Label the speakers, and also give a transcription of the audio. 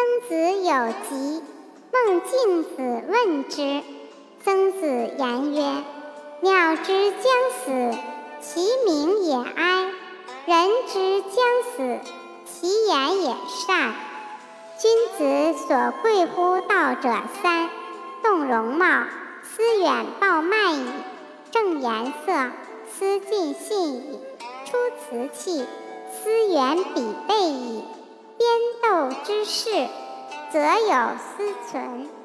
Speaker 1: 曾子有疾，孟敬子问之。曾子言曰：“鸟之将死，其鸣也哀；人之将死，其言也善。君子所贵乎道者三：动容貌，思远暴慢矣；正颜色，思近信矣；出辞器，思远鄙备矣。”之事，则有思存。